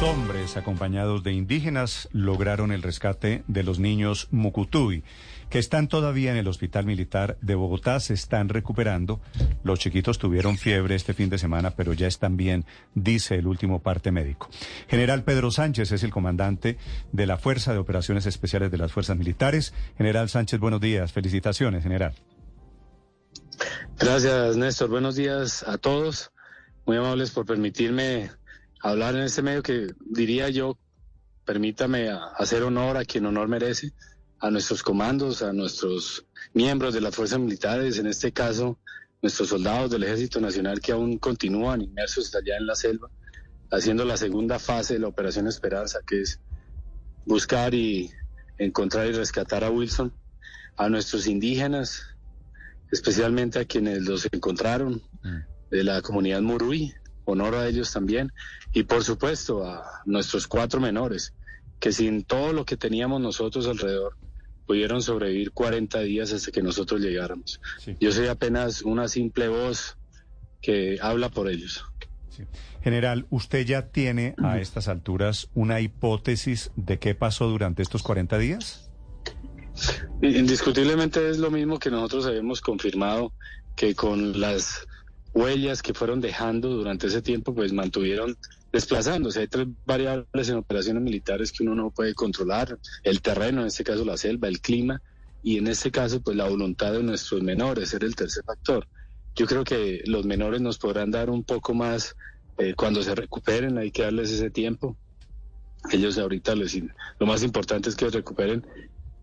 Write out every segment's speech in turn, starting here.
Hombres acompañados de indígenas lograron el rescate de los niños Mucutuy, que están todavía en el Hospital Militar de Bogotá, se están recuperando. Los chiquitos tuvieron fiebre este fin de semana, pero ya están bien, dice el último parte médico. General Pedro Sánchez es el comandante de la Fuerza de Operaciones Especiales de las Fuerzas Militares. General Sánchez, buenos días. Felicitaciones, general. Gracias, Néstor. Buenos días a todos. Muy amables por permitirme hablar en este medio que diría yo, permítame hacer honor a quien honor merece, a nuestros comandos, a nuestros miembros de las fuerzas militares, en este caso nuestros soldados del Ejército Nacional que aún continúan inmersos allá en la selva, haciendo la segunda fase de la Operación Esperanza, que es buscar y encontrar y rescatar a Wilson, a nuestros indígenas, especialmente a quienes los encontraron, mm. de la comunidad Murui, honor a ellos también, y por supuesto a nuestros cuatro menores, que sin todo lo que teníamos nosotros alrededor, pudieron sobrevivir 40 días hasta que nosotros llegáramos. Yo soy apenas una simple voz que habla por ellos. General, ¿usted ya tiene a estas alturas una hipótesis de qué pasó durante estos 40 días? Indiscutiblemente es lo mismo que nosotros habíamos confirmado, que con las huellas que fueron dejando durante ese tiempo, pues mantuvieron desplazándose. Hay tres variables en operaciones militares que uno no puede controlar, el terreno, en este caso la selva, el clima, y en este caso, pues la voluntad de nuestros menores, era el tercer factor. Yo creo que los menores nos podrán dar un poco más eh, cuando se recuperen, hay que darles ese tiempo. Ellos ahorita les, lo más importante es que recuperen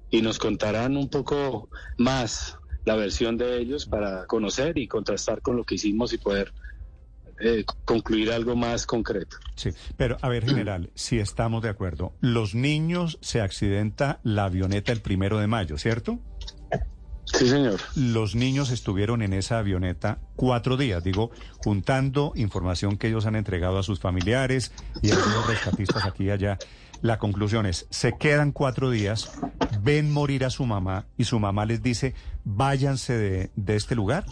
y nos contarán un poco más la versión de ellos para conocer y contrastar con lo que hicimos y poder eh, concluir algo más concreto. Sí, pero a ver, general, si estamos de acuerdo, los niños se accidenta la avioneta el primero de mayo, ¿cierto? Sí, señor. Los niños estuvieron en esa avioneta cuatro días, digo, juntando información que ellos han entregado a sus familiares y a los rescatistas aquí y allá. La conclusión es, se quedan cuatro días, ven morir a su mamá y su mamá les dice, váyanse de, este lugar.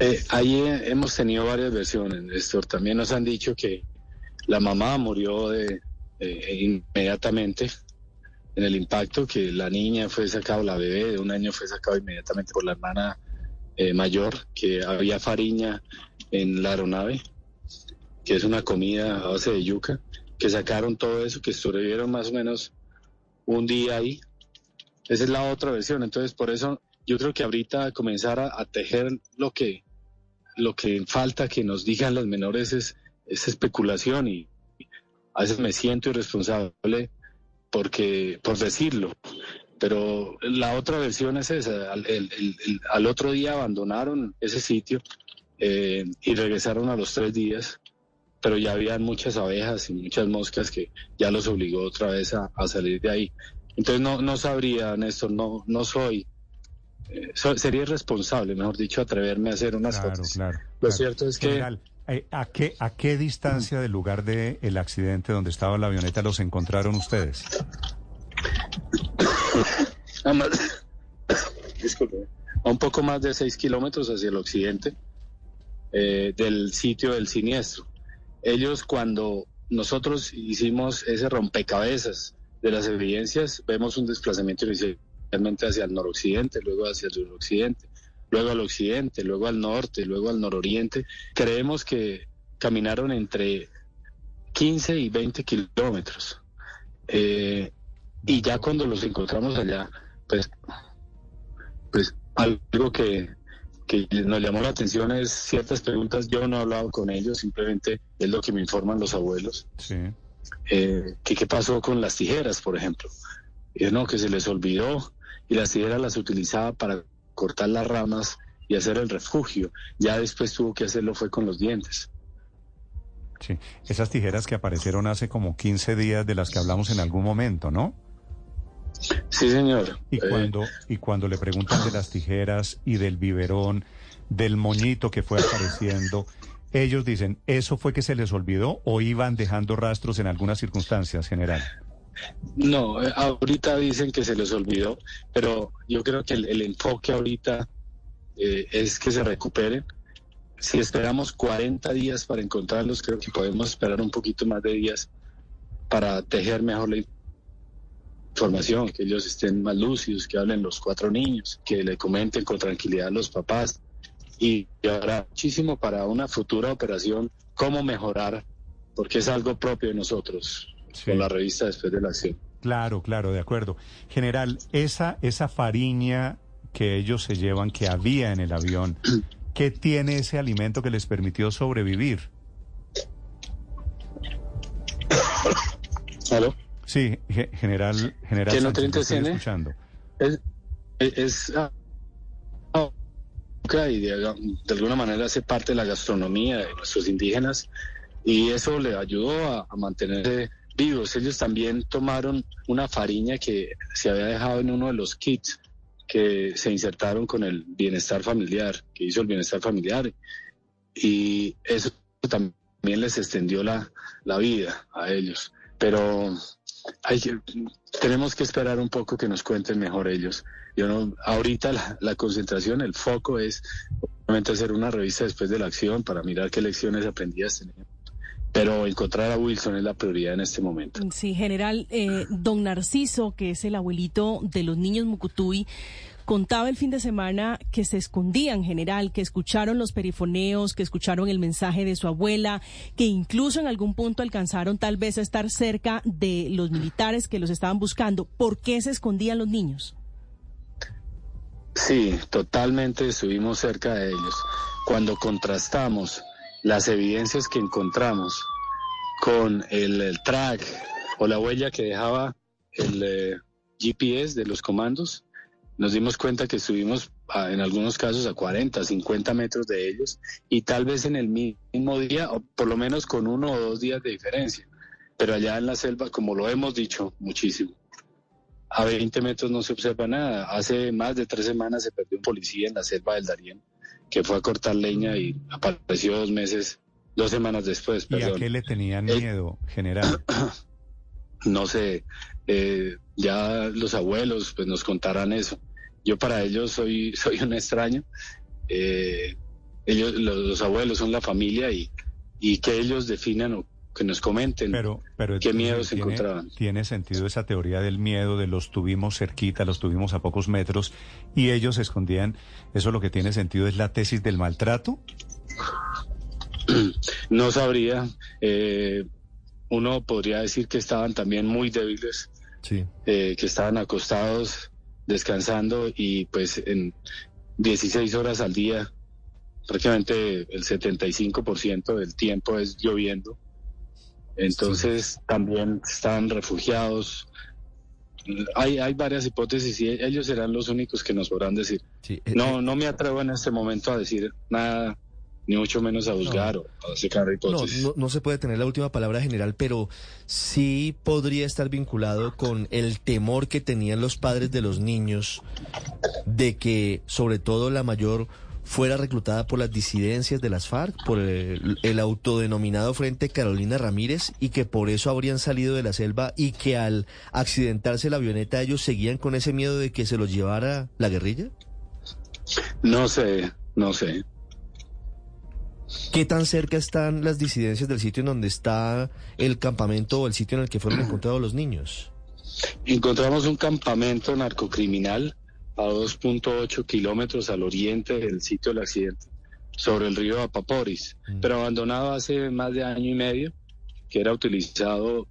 Eh, ahí hemos tenido varias versiones, Néstor. También nos han dicho que la mamá murió de, inmediatamente en el impacto, que la niña fue sacada, la bebé de un año fue sacada inmediatamente por la hermana eh, mayor, que había fariña en la aeronave, que es una comida a base de yuca, que sacaron todo eso, que sobrevivieron más o menos un día ahí. Esa es la otra versión. Entonces, por eso yo creo que ahorita comenzar a, tejer lo que, lo que falta que nos digan los menores es, especulación y a veces me siento irresponsable porque, por decirlo. Pero la otra versión es esa. Al, otro día abandonaron ese sitio eh, y regresaron a los tres días, pero ya habían muchas abejas y muchas moscas que ya los obligó otra vez a, salir de ahí. Entonces no, no sabría, Néstor, no, no soy eh, sería irresponsable, mejor dicho, atreverme a hacer unas claro, Claro, Lo cierto es que... Eh, ¿a, qué, ¿A qué distancia del lugar del accidente donde estaba la avioneta los encontraron ustedes? Disculpe, a un poco más de seis kilómetros hacia el occidente eh, del sitio del siniestro. Ellos cuando nosotros hicimos ese rompecabezas de las evidencias, vemos un desplazamiento inicial hacia el noroccidente, luego hacia el suroccidente, luego al occidente, luego al norte, luego al nororiente. Creemos que caminaron entre 15 y 20 kilómetros. Eh, y ya cuando los encontramos allá, pues, pues algo que, que nos llamó la atención es ciertas preguntas. Yo no he hablado con ellos, simplemente es lo que me informan los abuelos. Sí. Eh, que qué pasó con las tijeras, por ejemplo. Y no, que se les olvidó y las tijeras las utilizaba para cortar las ramas y hacer el refugio. Ya después tuvo que hacerlo fue con los dientes. Sí, esas tijeras que aparecieron hace como 15 días de las que hablamos en algún momento, ¿no? Sí, señor. Y eh, cuando, y cuando le preguntan de las tijeras y del biberón, del moñito que fue apareciendo, ellos dicen, ¿eso fue que se les olvidó o iban dejando rastros en algunas circunstancias, general? No, eh, ahorita dicen que se les olvidó, pero yo creo que el, enfoque ahorita eh, es que se recuperen si esperamos 40 días para encontrarlos, creo que podemos esperar un poquito más de días para tejer mejor la información, que ellos estén más lúcidos, que hablen los cuatro niños, que le comenten con tranquilidad a los papás y habrá muchísimo para una futura operación, cómo mejorar, porque es algo propio de nosotros, con la revista después de la acción. Claro, claro, de acuerdo. General, esa, esa fariña que ellos se llevan, que había en el avión, ¿qué tiene ese alimento que les permitió sobrevivir? ¿Aló? Sí, general, general. ¿Qué nutrientes tiene? Escuchando. Es, es, ah, y de, alguna manera hace parte de la gastronomía de nuestros indígenas y eso le ayudó a, mantenerse vivos. Ellos también tomaron una fariña que se había dejado en uno de los kits que se insertaron con el bienestar familiar, que hizo el bienestar familiar y eso también les extendió la, la vida a ellos. Pero hay tenemos que esperar un poco que nos cuenten mejor ellos. Yo no, ahorita la, concentración, el foco es obviamente hacer una revista después de la acción para mirar qué lecciones aprendidas tenemos. Pero encontrar a Wilson es la prioridad en este momento. Sí, general, eh, don Narciso, que es el abuelito de los niños Mucutuy, contaba el fin de semana que se escondía en general, que escucharon los perifoneos, que escucharon el mensaje de su abuela, que incluso en algún punto alcanzaron tal vez a estar cerca de los militares que los estaban buscando. ¿Por qué se escondían los niños? Sí, totalmente estuvimos cerca de ellos. Cuando contrastamos las evidencias que encontramos con el, track o la huella que dejaba el eh, GPS de los comandos, nos dimos cuenta que estuvimos en algunos casos a 40, 50 metros de ellos y tal vez en el mismo día o por lo menos con uno o dos días de diferencia. Pero allá en la selva, como lo hemos dicho muchísimo, a 20 metros no se observa nada. Hace más de tres semanas se perdió un policía en la selva del Darién que fue a cortar leña y apareció dos meses, dos semanas después. ¿Y a qué le tenían miedo, general? no sé, eh, ya los abuelos pues nos contarán eso. Yo para ellos soy, soy un extraño. Eh, ellos, los, abuelos son la familia y, y que ellos definan o que nos comenten pero, pero qué miedos se encontraban. Tiene sentido esa teoría del miedo, de los tuvimos cerquita, los tuvimos a pocos metros y ellos se escondían. ¿Eso lo que tiene sentido es la tesis del maltrato? No sabría. Eh, uno podría decir que estaban también muy débiles, eh, que estaban acostados, descansando y pues en 16 horas al día, prácticamente el 75% del tiempo es lloviendo. Entonces también están refugiados. Hay, hay varias hipótesis y ellos serán los únicos que nos podrán decir. Eh, no, eh, no me atrevo en este momento a decir nada ni mucho menos a juzgar o a sacar hipótesis. No, no, se puede tener la última palabra general, pero sí podría estar vinculado con el temor que tenían los padres de los niños de que, sobre todo, la mayor fuera reclutada por las disidencias de las FARC, por el, el, autodenominado Frente Carolina Ramírez, y que por eso habrían salido de la selva y que al accidentarse la avioneta ellos seguían con ese miedo de que se los llevara la guerrilla? No sé, no sé. ¿Qué tan cerca están las disidencias del sitio en donde está el campamento o el sitio en el que fueron encontrados los niños? Encontramos un campamento narcocriminal a 2.8 kilómetros al oriente del sitio del accidente, sobre el río Apaporis, mm. pero abandonado hace más de año y medio, que era utilizado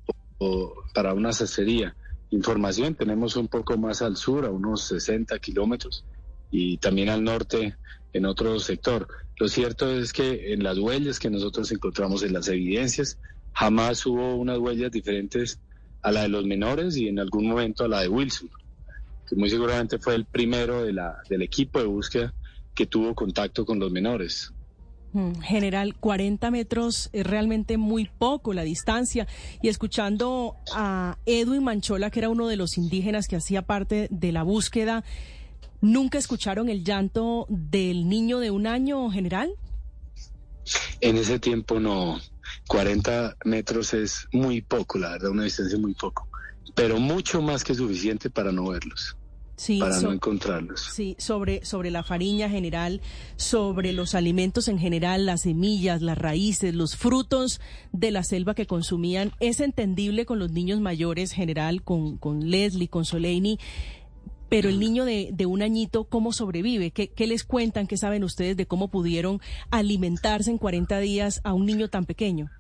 para una cesería. Información tenemos un poco más al sur, a unos 60 kilómetros, y también al norte en otro sector. Lo cierto es que en las huellas que nosotros encontramos en las evidencias, jamás hubo unas huellas diferentes a la de los menores y en algún momento a la de Wilson, que muy seguramente fue el primero del equipo de búsqueda que tuvo contacto con los menores. Mm, general, 40 metros es realmente muy poco la distancia. Y escuchando a Edwin Manchola, que era uno de los indígenas que hacía parte de la búsqueda, ¿Nunca escucharon el llanto del niño de un año, general? En ese tiempo no. 40 metros es muy poco, la verdad, una distancia muy poco, pero mucho más que suficiente para no verlos. para no encontrarlos. Sí, sobre, sobre la fariña general, sobre los alimentos en general, las semillas, las raíces, los frutos de la selva que consumían. Es entendible con los niños mayores general, con, con Leslie, con Soleini, pero el niño de, de un añito, ¿cómo sobrevive? ¿Qué, ¿Qué, les cuentan? ¿Qué saben ustedes de cómo pudieron alimentarse en 40 días a un niño tan pequeño?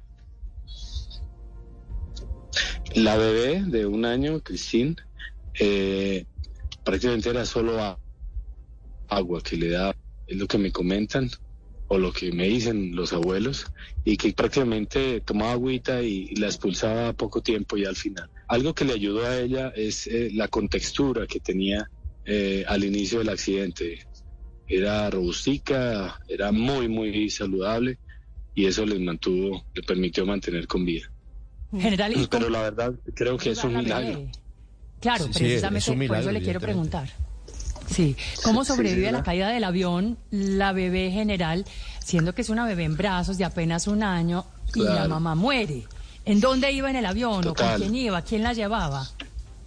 La bebé de un año, Cristín, eh, prácticamente era solo agua que le da, es lo que me comentan o lo que me dicen los abuelos, y que prácticamente tomaba agüita y, la expulsaba a poco tiempo y al final. Algo que le ayudó a ella es eh, la contextura que tenía eh, al inicio del accidente. Era robustica, era muy, muy saludable y eso les mantuvo, le permitió mantener con vida. General, Pero la verdad creo que es un milagro. Claro, precisamente por eso le quiero preguntar. Sí, ¿cómo sobrevive a la caída del avión la bebé general, siendo que es una bebé en brazos de apenas un año y la mamá muere? ¿En dónde iba en el avión o con quién iba? ¿Quién la llevaba?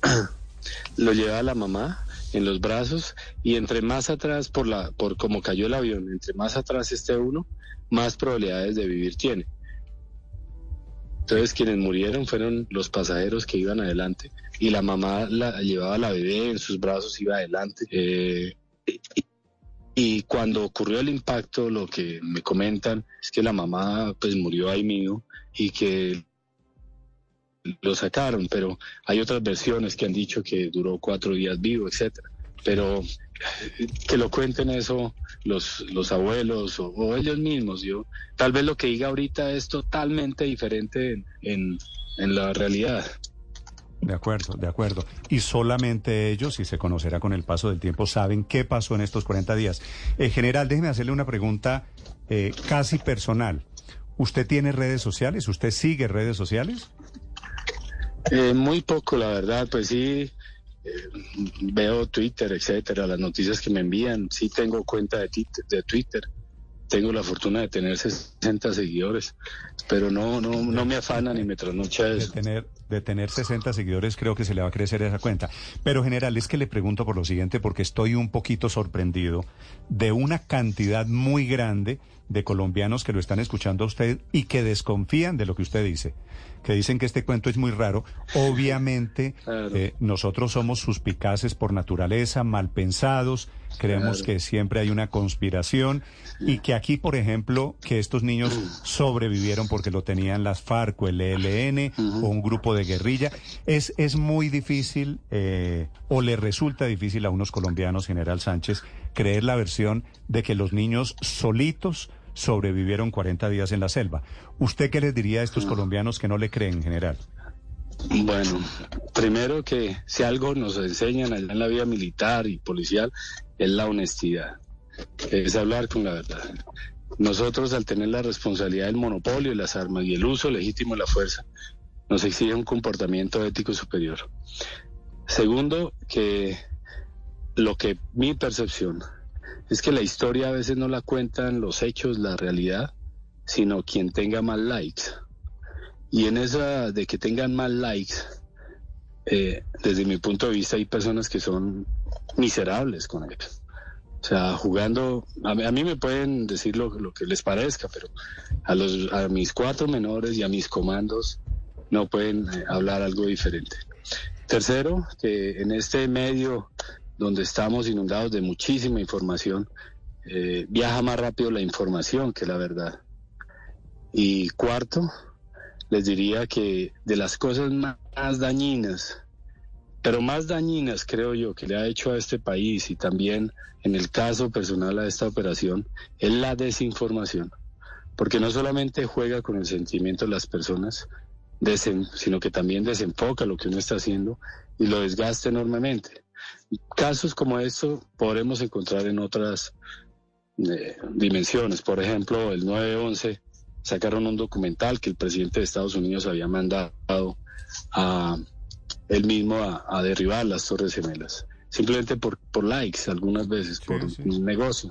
Lo llevaba la mamá en los brazos y entre más atrás por la por cómo cayó el avión, entre más atrás esté uno, más probabilidades de vivir tiene. Entonces quienes murieron fueron los pasajeros que iban adelante y la mamá la llevaba la bebé en sus brazos, iba adelante. Eh, y, cuando ocurrió el impacto, lo que me comentan es que la mamá pues murió ahí mío y que lo sacaron, pero hay otras versiones que han dicho que duró cuatro días vivo, etcétera. Pero que lo cuenten eso los, los abuelos o, ellos mismos. Yo, tal vez lo que diga ahorita es totalmente diferente en, en, la realidad. De acuerdo, de acuerdo. Y solamente ellos, y se conocerá con el paso del tiempo, saben qué pasó en estos 40 días. En general, déjeme hacerle una pregunta eh, casi personal. ¿Usted tiene redes sociales? ¿Usted sigue redes sociales? Eh, muy poco, la verdad. Pues sí, veo Twitter, etcétera, las noticias que me envían. Sí tengo cuenta de, de Twitter. Tengo la fortuna de tener 60 seguidores, pero no no no me afana ni me trasnocha eso. De tener, de tener 60 seguidores creo que se le va a crecer esa cuenta. Pero general, es que le pregunto por lo siguiente porque estoy un poquito sorprendido de una cantidad muy grande de colombianos que lo están escuchando a usted y que desconfían de lo que usted dice que dicen que este cuento es muy raro. Obviamente, eh, nosotros somos suspicaces por naturaleza, mal pensados, creemos que siempre hay una conspiración y que aquí, por ejemplo, que estos niños sobrevivieron porque lo tenían las FARC o el ELN o un grupo de guerrilla, es, es muy difícil eh, o le resulta difícil a unos colombianos, General Sánchez, creer la versión de que los niños solitos sobrevivieron 40 días en la selva. ¿Usted qué les diría a estos ah. colombianos que no le creen, en general? Bueno, primero que si algo nos enseñan allá en la vida militar y policial es la honestidad, es hablar con la verdad. Nosotros al tener la responsabilidad del monopolio de las armas y el uso legítimo de la fuerza, nos exige un comportamiento ético superior. Segundo, que lo que mi percepción es que la historia a veces no la cuentan los hechos, la realidad, sino quien tenga más likes. Y en esa de que tengan más likes, eh, desde mi punto de vista hay personas que son miserables con eso. O sea, jugando, a mí, me pueden decir lo, que les parezca, pero a mis cuatro menores y a mis comandos no pueden eh, hablar algo diferente. Tercero, que en este medio donde estamos inundados de muchísima información, eh, viaja más rápido la información que la verdad. Y cuarto, les diría que de las cosas más dañinas, pero más dañinas creo yo que le ha hecho a este país y también en el caso personal a esta operación, es la desinformación. Porque no solamente juega con el sentimiento de las personas, sino que también desenfoca lo que uno está haciendo y lo desgasta enormemente. Casos como estos podremos encontrar en otras eh, dimensiones. Por ejemplo, el 9-11 sacaron un documental que el presidente de Estados Unidos había mandado a él mismo a, derribar las Torres Gemelas, simplemente por, por likes algunas veces, por un negocio.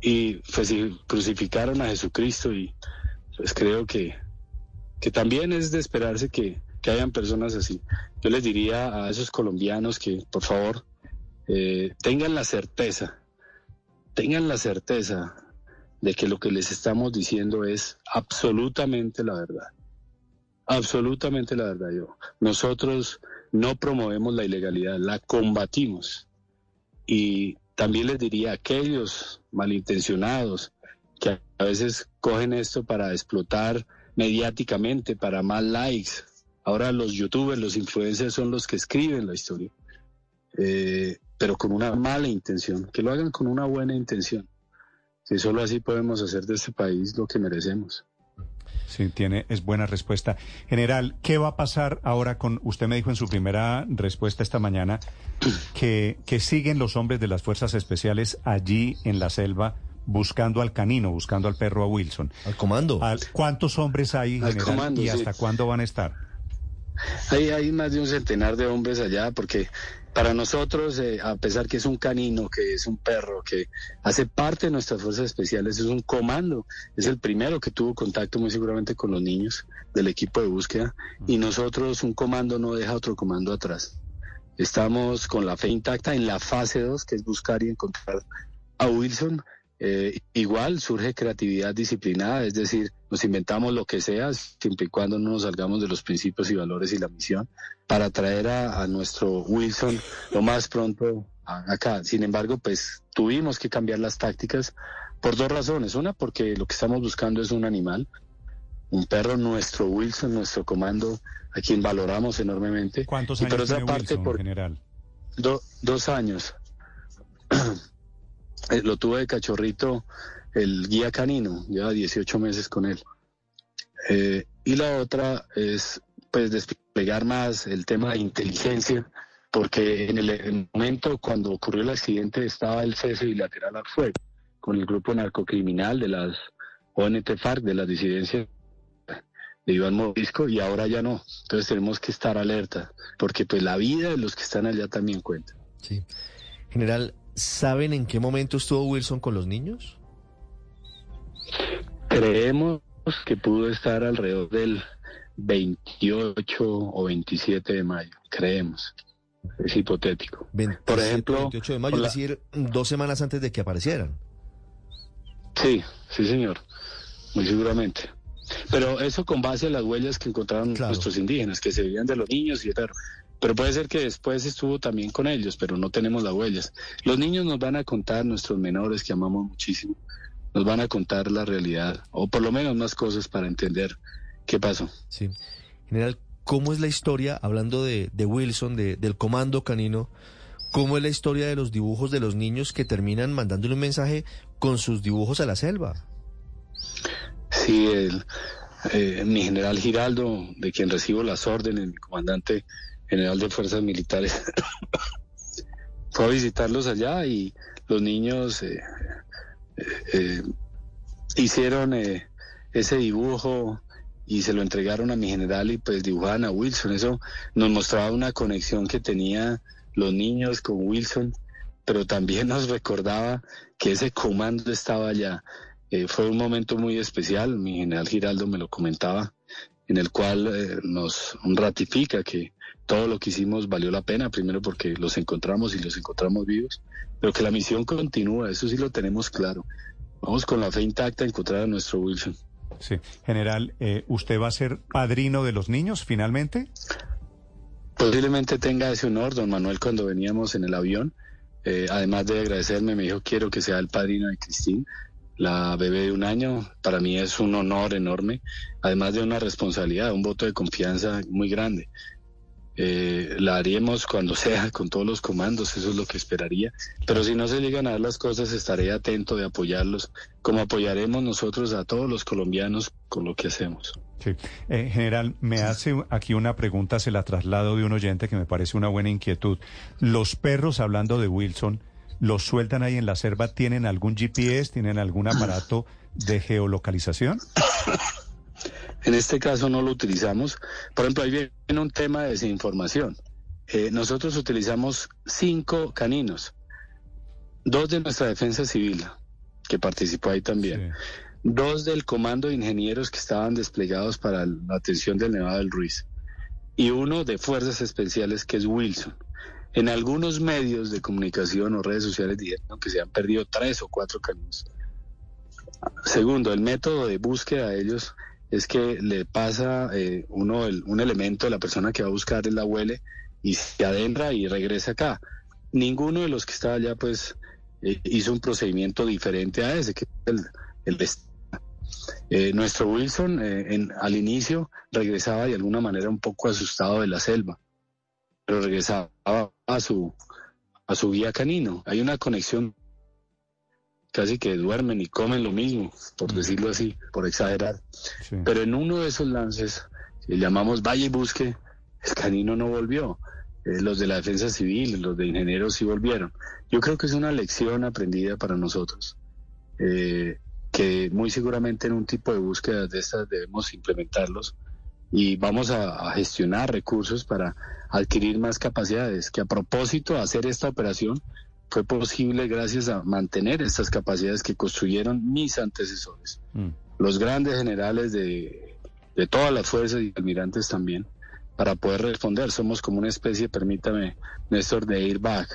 Y pues, crucificaron a Jesucristo y pues creo que, que también es de esperarse que, que hayan personas así. Yo les diría a esos colombianos que por favor eh, tengan la certeza, tengan la certeza de que lo que les estamos diciendo es absolutamente la verdad. Absolutamente la verdad. Yo. Nosotros no promovemos la ilegalidad, la combatimos. Y también les diría a aquellos malintencionados que a veces cogen esto para explotar mediáticamente, para más likes. Ahora los youtubers, los influencers son los que escriben la historia, eh, pero con una mala intención, que lo hagan con una buena intención. Si solo así podemos hacer de este país lo que merecemos. Sí, tiene, es buena respuesta. General, ¿qué va a pasar ahora con, usted me dijo en su primera respuesta esta mañana, que, que siguen los hombres de las fuerzas especiales allí en la selva buscando al canino, buscando al perro a Wilson? Al comando. ¿Cuántos hombres hay, general, y hasta cuándo van a estar? Hay, hay más de un centenar de hombres allá porque para nosotros, eh, a pesar que es un canino, que es un perro, que hace parte de nuestras fuerzas especiales, es un comando, es el primero que tuvo contacto muy seguramente con los niños del equipo de búsqueda. Y nosotros un comando no deja otro comando atrás. Estamos con la fe intacta en la fase 2, que es buscar y encontrar a Wilson, eh, igual surge creatividad disciplinada, es decir, nos inventamos lo que sea, siempre y cuando no nos salgamos de los principios y valores y la misión, para traer a, nuestro Wilson lo más pronto acá. Sin embargo, pues tuvimos que cambiar las tácticas por dos razones. Una, porque lo que estamos buscando es un animal, un perro, nuestro Wilson, nuestro comando, a quien valoramos enormemente. ¿Cuántos años y por parte, por, general? dos años. Eh, lo tuve de cachorrito el guía canino, lleva 18 meses con él. Eh, y la otra es pues desplegar más el tema de inteligencia, porque en el, momento cuando ocurrió el accidente estaba el cese bilateral al fuego con el grupo narcocriminal de las ONT FARC, de las disidencias de Iván Morisco, y ahora ya no. Entonces tenemos que estar alerta, porque pues la vida de los que están allá también cuenta. Sí. General, ¿Saben en qué momento estuvo Wilson con los niños? Creemos que pudo estar alrededor del 28 o 27 de mayo, creemos. Es hipotético. Por ejemplo, 28 de mayo, es decir, dos semanas antes de que aparecieran. Sí, sí, señor, muy seguramente. Pero eso con base a las huellas que encontraron nuestros indígenas, que se veían de los niños y perro. Pero puede ser que después estuvo también con ellos, pero no tenemos las huellas. Los niños nos van a contar, nuestros menores que amamos muchísimo, nos van a contar la realidad, o por lo menos más cosas para entender qué pasó. Sí. General, ¿cómo es la historia, hablando de, Wilson, de, del comando canino, cómo es la historia de los dibujos de los niños que terminan mandándole un mensaje con sus dibujos a la selva? Sí, el, eh, mi general Giraldo, de quien recibo las órdenes, mi comandante general de fuerzas militares, fue a visitarlos allá y los niños eh, eh, eh, hicieron ese dibujo y se lo entregaron a mi general y pues dibujaban a Wilson. Eso nos mostraba una conexión que tenía los niños con Wilson, pero también nos recordaba que ese comando estaba allá. fue un momento muy especial, mi general Giraldo me lo comentaba, en el cual nos ratifica que todo lo que hicimos valió la pena, primero porque los encontramos y los encontramos vivos, pero que la misión continúa, eso sí lo tenemos claro. Vamos con la fe intacta a encontrar a nuestro Wilson. Sí, general, eh, ¿usted va a ser padrino de los niños finalmente? Posiblemente tenga ese honor, don Manuel, cuando veníamos en el avión. Eh, además de agradecerme, me dijo, quiero que sea el padrino de Cristín, la bebé de un año. Para mí es un honor enorme, además de una responsabilidad, un voto de confianza muy grande. Eh, la haríamos cuando sea, con todos los comandos, eso es lo que esperaría. Pero si no se llegan a dar las cosas, estaré atento de apoyarlos, como apoyaremos nosotros a todos los colombianos con lo que hacemos. Sí. Eh, general, me hace aquí una pregunta, se la traslado de un oyente que me parece una buena inquietud. Los perros, hablando de Wilson, ¿los sueltan ahí en la selva? ¿Tienen algún GPS? ¿Tienen algún aparato de geolocalización? En este caso no lo utilizamos. Por ejemplo, ahí viene un tema de desinformación. Eh, nosotros utilizamos cinco caninos, dos de nuestra defensa civil, que participó ahí también, dos del comando de ingenieros que estaban desplegados para la atención del Nevado del Ruiz, y uno de fuerzas especiales que es Wilson. En algunos medios de comunicación o redes sociales dijeron que se han perdido tres o cuatro caninos. Segundo, el método de búsqueda de ellos es que le pasa eh, uno un elemento de la persona que va a buscar la huele y se adentra y regresa acá. Ninguno de los que estaba allá pues eh, hizo un procedimiento diferente a ese, que el, el eh, nuestro Wilson al inicio regresaba de alguna manera un poco asustado de la selva, pero regresaba a su, a su guía canino. Hay una conexión casi que duermen y comen lo mismo, por decirlo así, por exagerar. Pero en uno de esos lances, que llamamos Valle y Busque, el canino no volvió. Eh, los de la defensa civil, los de ingenieros sí volvieron. Yo creo que es una lección aprendida para nosotros, eh, que muy seguramente en un tipo de búsqueda de estas debemos implementarlos y vamos a, a, gestionar recursos para adquirir más capacidades, que a propósito de hacer esta operación fue posible gracias a mantener estas capacidades que construyeron mis antecesores, mm. los grandes generales de, de todas las fuerzas y almirantes también, para poder responder. Somos como una especie, permítame, Néstor, de airbag.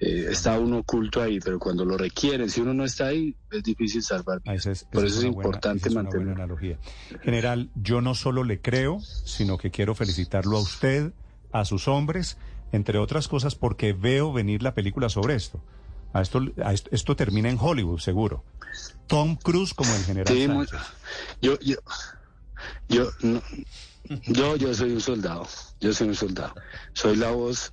Eh, está uno oculto ahí, pero cuando lo requieren, si uno no está ahí, es difícil salvar. Ah, Por eso es, importante mantener. analogía. General, yo no solo le creo, sino que quiero felicitarlo a usted, a sus hombres entre otras cosas porque veo venir la película sobre esto. A esto, esto, termina en Hollywood, seguro. Tom Cruise como el general sí, yo, yo, yo, yo, yo soy un soldado. Yo soy un soldado. Soy la voz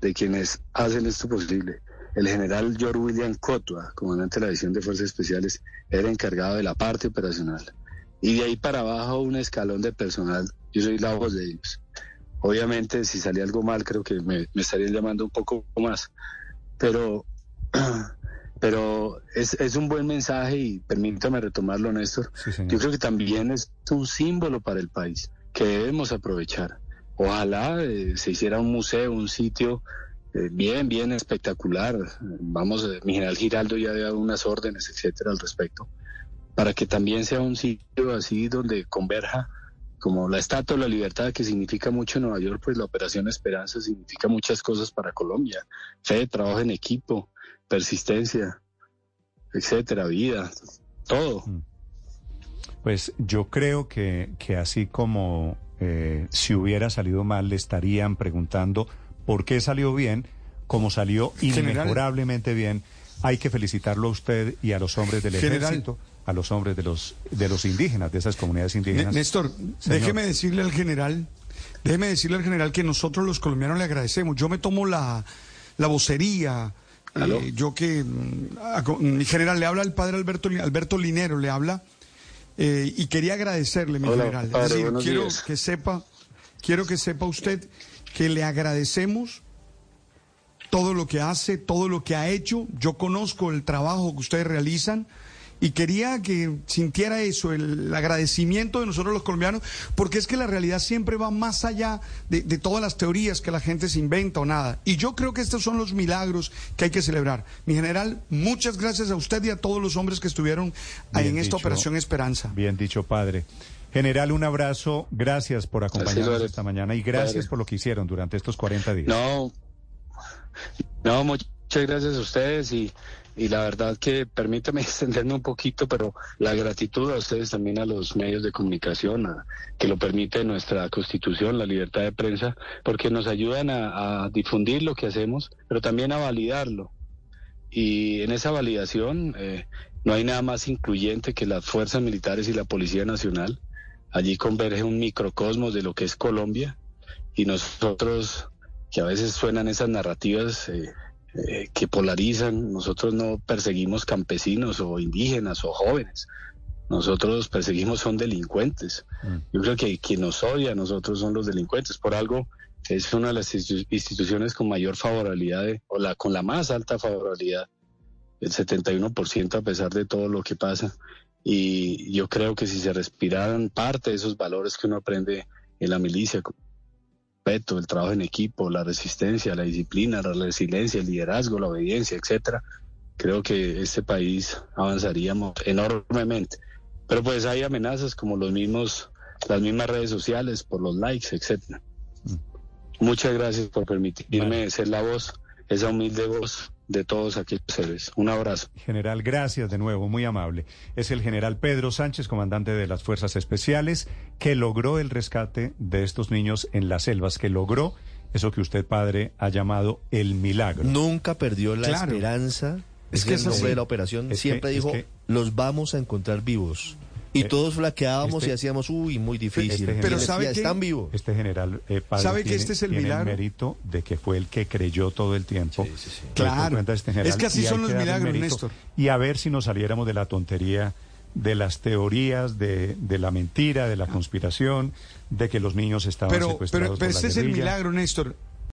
de quienes hacen esto posible. El general George William Cotua, comandante de la División de Fuerzas Especiales, era encargado de la parte operacional. Y de ahí para abajo un escalón de personal. Yo soy la voz de ellos. Obviamente, si salía algo mal, creo que me, estarían llamando un poco más. Pero, pero es, es un buen mensaje y permítame retomarlo, Néstor. Yo creo que también es un símbolo para el país que debemos aprovechar. Ojalá eh, se hiciera un museo, un sitio eh, bien, bien espectacular. Vamos, eh, mi general Giraldo ya dio unas órdenes, etcétera, al respecto, para que también sea un sitio así donde converja como la Estatua de la Libertad, que significa mucho en Nueva York, pues la Operación Esperanza significa muchas cosas para Colombia. Fe, trabajo en equipo, persistencia, etcétera, vida, todo. Mm. Pues yo creo que, que así como eh, si hubiera salido mal, le estarían preguntando por qué salió bien, como salió inmejorablemente bien. Hay que felicitarlo a usted y a los hombres del ejército a los hombres de los, de los indígenas, de esas comunidades indígenas. Néstor, déjeme decirle al general, déjeme decirle al general que nosotros los colombianos le agradecemos. Yo me tomo la, la vocería. Eh, yo que mm, mi general le habla al padre Alberto Alberto Linero le habla eh, y quería agradecerle mi general. Es decir, quiero que sepa quiero que sepa usted que le agradecemos todo lo que hace todo lo que ha hecho. Yo conozco el trabajo que ustedes realizan y quería que sintiera eso, el agradecimiento de nosotros los colombianos, porque es que la realidad siempre va más allá de, todas las teorías que la gente se inventa o nada. Y yo creo que estos son los milagros que hay que celebrar. Mi general, muchas gracias a usted y a todos los hombres que estuvieron ahí en esta Operación Esperanza. Bien dicho, padre. General, un abrazo. Gracias por acompañarnos esta mañana y gracias por lo que hicieron durante estos 40 días. No, no, muchas gracias a ustedes y y la verdad que permítame extenderme un poquito, pero la gratitud a ustedes también a los medios de comunicación, que lo permite nuestra constitución, la libertad de prensa, porque nos ayudan a, difundir lo que hacemos, pero también a validarlo. Y en esa validación eh, no hay nada más incluyente que las fuerzas militares y la Policía Nacional. Allí converge un microcosmos de lo que es Colombia y nosotros, que a veces suenan esas narrativas, eh, eh, que polarizan. Nosotros no perseguimos campesinos o indígenas o jóvenes. Nosotros perseguimos son delincuentes. Mm. Yo creo que quien nos odia a nosotros son los delincuentes. Por algo es una de las instituciones con mayor favorabilidad o la con la más alta favorabilidad, el 71% a pesar de todo lo que pasa. Y yo creo que si se respiraran parte de esos valores que uno aprende en la milicia, el trabajo en equipo, la resistencia, la disciplina, la resiliencia, el liderazgo, la obediencia, etcétera, creo que este país avanzaríamos enormemente. Pero pues hay amenazas como los mismos, las mismas redes sociales por los likes, etcétera. Muchas gracias por permitirme ser la voz, esa humilde voz de todos aquellos seres. Un abrazo. General, gracias de nuevo, muy amable. Es el general Pedro Sánchez, comandante de las Fuerzas Especiales, que logró el rescate de estos niños en las selvas, que logró eso que usted, padre, ha llamado el milagro. Nunca perdió la esperanza. Es, que el nombre de la operación. Siempre dijo, los vamos a encontrar vivos. Y eh, todos flaqueábamos este y hacíamos, uy, muy difícil. Este pero sabe que están vivos. Este general eh, sabe que este es el milagro. mérito de que fue el que creyó todo el tiempo. Claro. Este es que así son los milagros, Néstor. Y a ver si nos saliéramos de la tontería de las teorías de, de la mentira, de la conspiración, de que los niños estaban secuestrados pero, pero, pero este es el milagro, Néstor.